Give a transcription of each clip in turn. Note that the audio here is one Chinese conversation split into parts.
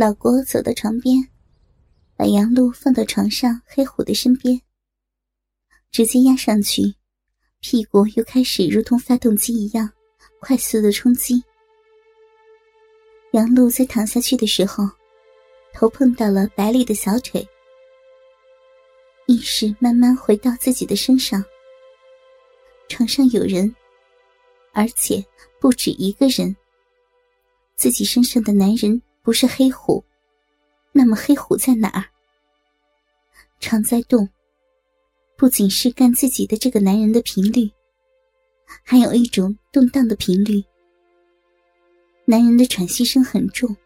老郭走到床边，把杨露放到床上黑虎的身边，直接压上去，屁股又开始如同发动机一样快速的冲击。杨露在躺下去的时候，头碰到了白丽的小腿，意识慢慢回到自己的身上。床上有人，而且不止一个人。自己身上的男人不是黑虎，那么黑虎在哪儿？常在动，不仅是干自己的这个男人的频率，还有一种动荡的频率。男人的喘息声很重，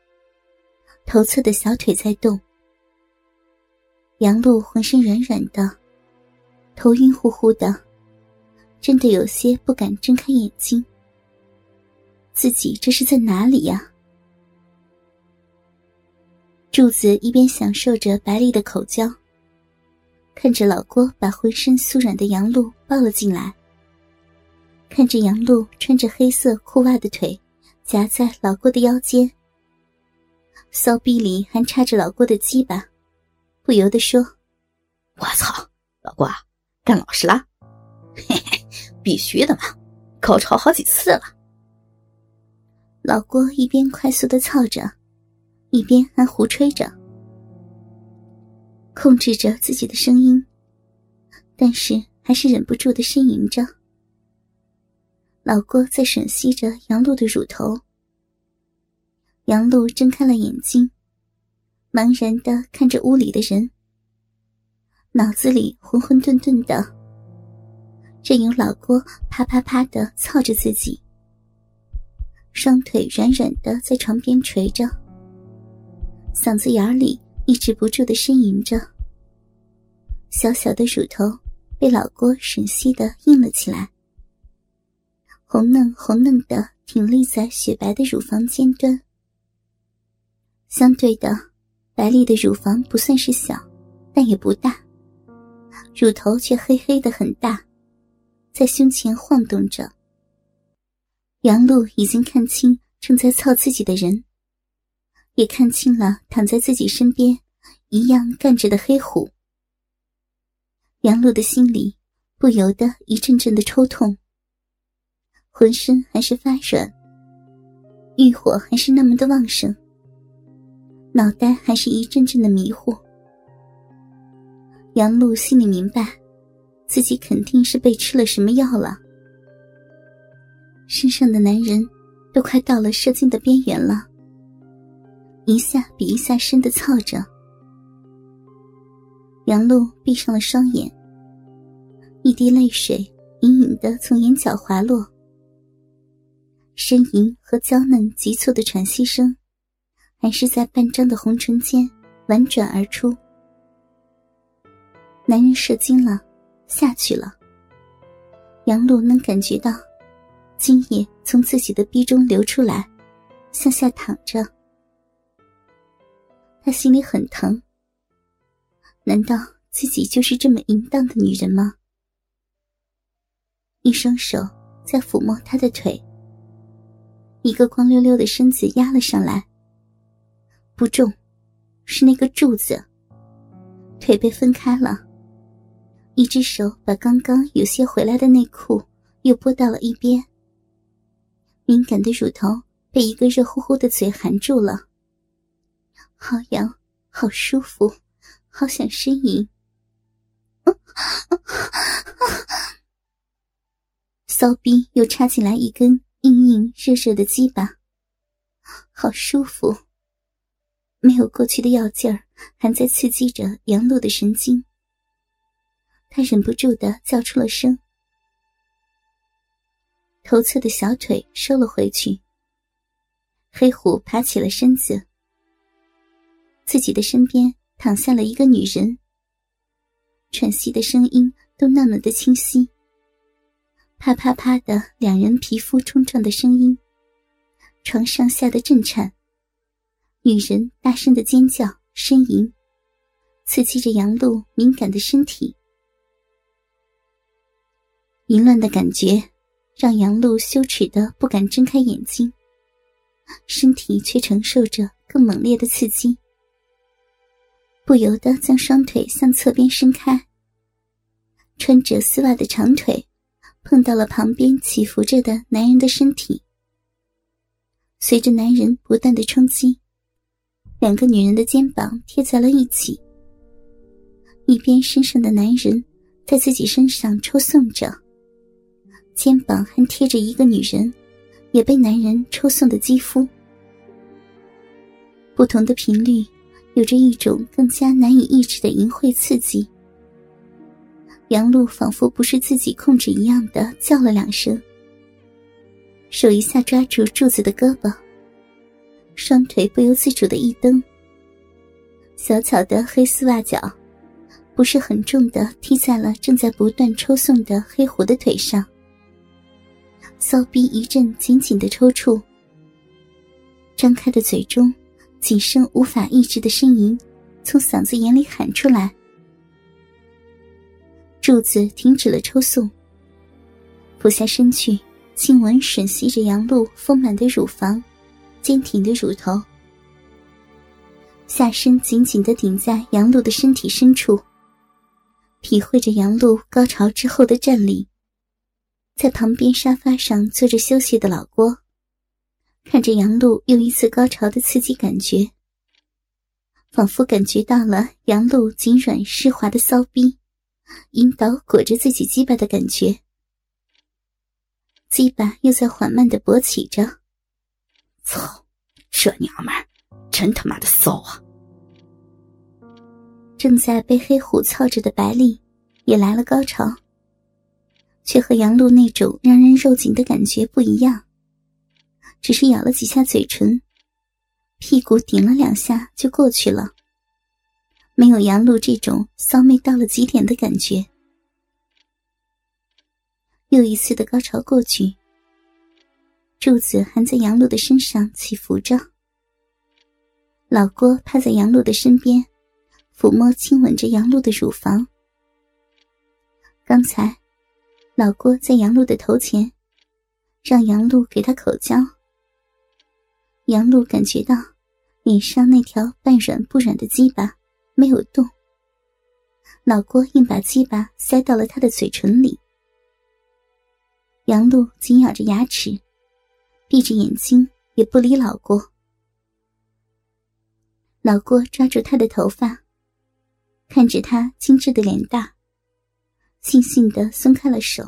头侧的小腿在动。杨露浑身软软的，头晕乎乎的，真的有些不敢睁开眼睛。自己这是在哪里呀？柱子一边享受着白丽的口交，看着老郭把浑身酥软的杨露抱了进来，看着杨露穿着黑色裤袜的腿夹在老郭的腰间，骚逼里还插着老郭的鸡巴，不由得说：“我操，老郭干老实了，嘿嘿，必须的嘛，高潮好几次了。”老郭一边快速的操着，一边还胡吹着，控制着自己的声音，但是还是忍不住的呻吟着。老郭在吮吸着杨露的乳头，杨露睁开了眼睛，茫然的看着屋里的人，脑子里混混沌沌的，任由老郭啪啪啪的操着自己。双腿软软的在床边垂着，嗓子眼里抑制不住的呻吟着。小小的乳头被老郭吮吸的硬了起来，红嫩红嫩的挺立在雪白的乳房尖端。相对的，白丽的乳房不算是小，但也不大，乳头却黑黑的很大，在胸前晃动着。杨露已经看清正在操自己的人，也看清了躺在自己身边一样干着的黑虎。杨露的心里不由得一阵阵的抽痛，浑身还是发软，欲火还是那么的旺盛，脑袋还是一阵阵的迷糊。杨露心里明白，自己肯定是被吃了什么药了。身上的男人，都快到了射精的边缘了，一下比一下深的操着。杨露闭上了双眼，一滴泪水隐隐的从眼角滑落，呻吟和娇嫩急促的喘息声，还是在半张的红唇间婉转而出。男人射精了，下去了。杨露能感觉到。精液从自己的逼中流出来，向下淌着。他心里很疼。难道自己就是这么淫荡的女人吗？一双手在抚摸他的腿，一个光溜溜的身子压了上来。不重，是那个柱子。腿被分开了，一只手把刚刚有些回来的内裤又拨到了一边。敏感的乳头被一个热乎乎的嘴含住了，好痒，好舒服，好想呻吟。骚逼又插进来一根硬硬热热的鸡巴，好舒服。没有过去的药劲儿，还在刺激着杨露的神经。他忍不住的叫出了声。头侧的小腿收了回去，黑虎爬起了身子，自己的身边躺下了一个女人，喘息的声音都那么的清晰，啪啪啪的两人皮肤冲撞的声音，床上吓得震颤，女人大声的尖叫呻吟，刺激着杨露敏感的身体，淫乱的感觉。让杨露羞耻的不敢睁开眼睛，身体却承受着更猛烈的刺激，不由得将双腿向侧边伸开。穿着丝袜的长腿碰到了旁边起伏着的男人的身体，随着男人不断的冲击，两个女人的肩膀贴在了一起，一边身上的男人在自己身上抽送着，肩膀还贴着一个女人。也被男人抽送的肌肤，不同的频率，有着一种更加难以抑制的淫秽刺激。杨璐仿佛不是自己控制一样的叫了两声，手一下抓住柱子的胳膊，双腿不由自主的一蹬，小巧的黑丝袜脚，不是很重的踢在了正在不断抽送的黑狐的腿上。骚逼一阵紧紧的抽搐，张开的嘴中，几声无法抑制的呻吟，从嗓子眼里喊出来。柱子停止了抽送，俯下身去，亲吻吮吸着杨露丰满的乳房，坚挺的乳头，下身紧紧的顶在杨露的身体深处，体会着杨露高潮之后的站立。在旁边沙发上坐着休息的老郭，看着杨露又一次高潮的刺激感觉，仿佛感觉到了杨露紧软湿滑的骚逼，引导裹着自己鸡巴的感觉，鸡巴又在缓慢的勃起着。操，这娘们真他妈的骚啊！正在被黑虎操着的白丽也来了高潮。却和杨露那种让人肉紧的感觉不一样，只是咬了几下嘴唇，屁股顶了两下就过去了，没有杨露这种骚媚到了极点的感觉。又一次的高潮过去，柱子还在杨露的身上起伏着。老郭趴在杨露的身边，抚摸亲吻着杨露的乳房。刚才。老郭在杨露的头前，让杨露给他口交。杨露感觉到脸上那条半软不软的鸡巴没有动，老郭硬把鸡巴塞到了他的嘴唇里。杨露紧咬着牙齿，闭着眼睛也不理老郭。老郭抓住他的头发，看着他精致的脸蛋。悻悻的松开了手，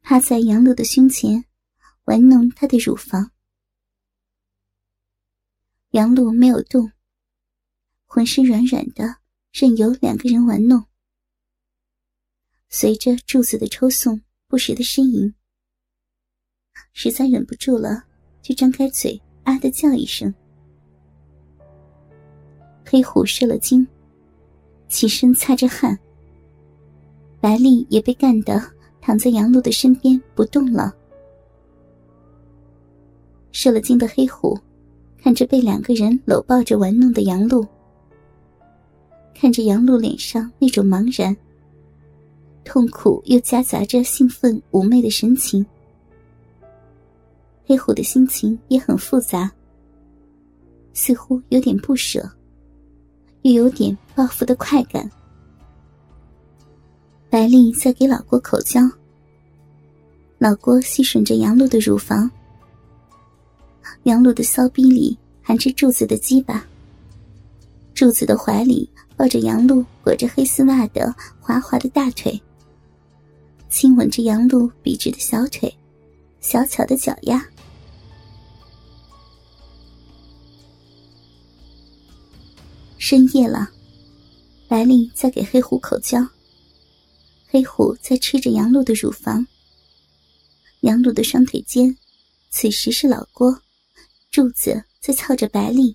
趴在杨露的胸前，玩弄她的乳房。杨露没有动，浑身软软的，任由两个人玩弄。随着柱子的抽送，不时的呻吟，实在忍不住了，就张开嘴啊的叫一声。黑虎射了精，起身擦着汗。白丽也被干得躺在杨露的身边不动了。射了精的黑虎，看着被两个人搂抱着玩弄的杨露，看着杨露脸上那种茫然、痛苦又夹杂着兴奋妩媚的神情，黑虎的心情也很复杂，似乎有点不舍，又有点报复的快感。白丽在给老郭口交，老郭吸吮着杨露的乳房，杨露的骚逼里含着柱子的鸡巴，柱子的怀里抱着杨露裹着黑丝袜的滑滑的大腿，亲吻着杨露笔直的小腿，小巧的脚丫。深夜了，白丽在给黑虎口交。黑虎在吃着杨露的乳房，杨露的双腿间，此时是老郭柱子在操着白丽。